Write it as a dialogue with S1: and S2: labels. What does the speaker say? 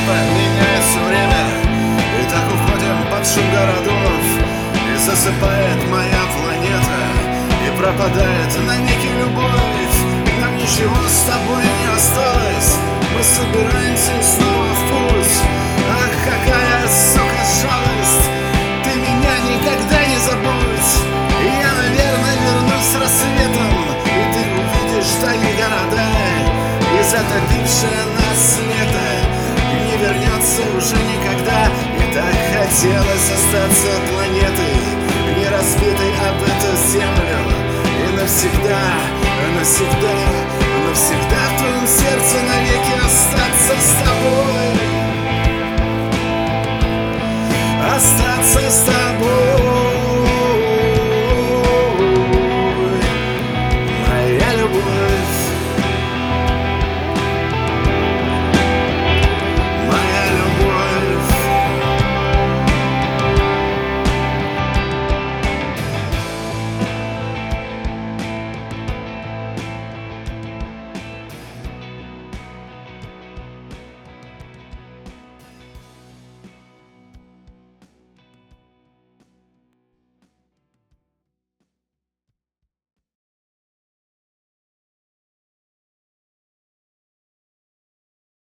S1: нелепо меняется время. И так уходим под шум городов. И засыпает моя планета. И пропадает навеки любовь. Нам ничего с тобой не осталось. Мы собираемся снова в путь. Ах, какая, сука, жалость. Ты меня никогда не забудь. И я, наверное, вернусь с рассветом. И ты увидишь такие города И затопившее нас лето вернуться уже никогда. И так хотелось остаться планетой Не разбитой об эту землю. И навсегда, навсегда, навсегда В твоем сердце навеки остаться с тобой. Остаться с тобой.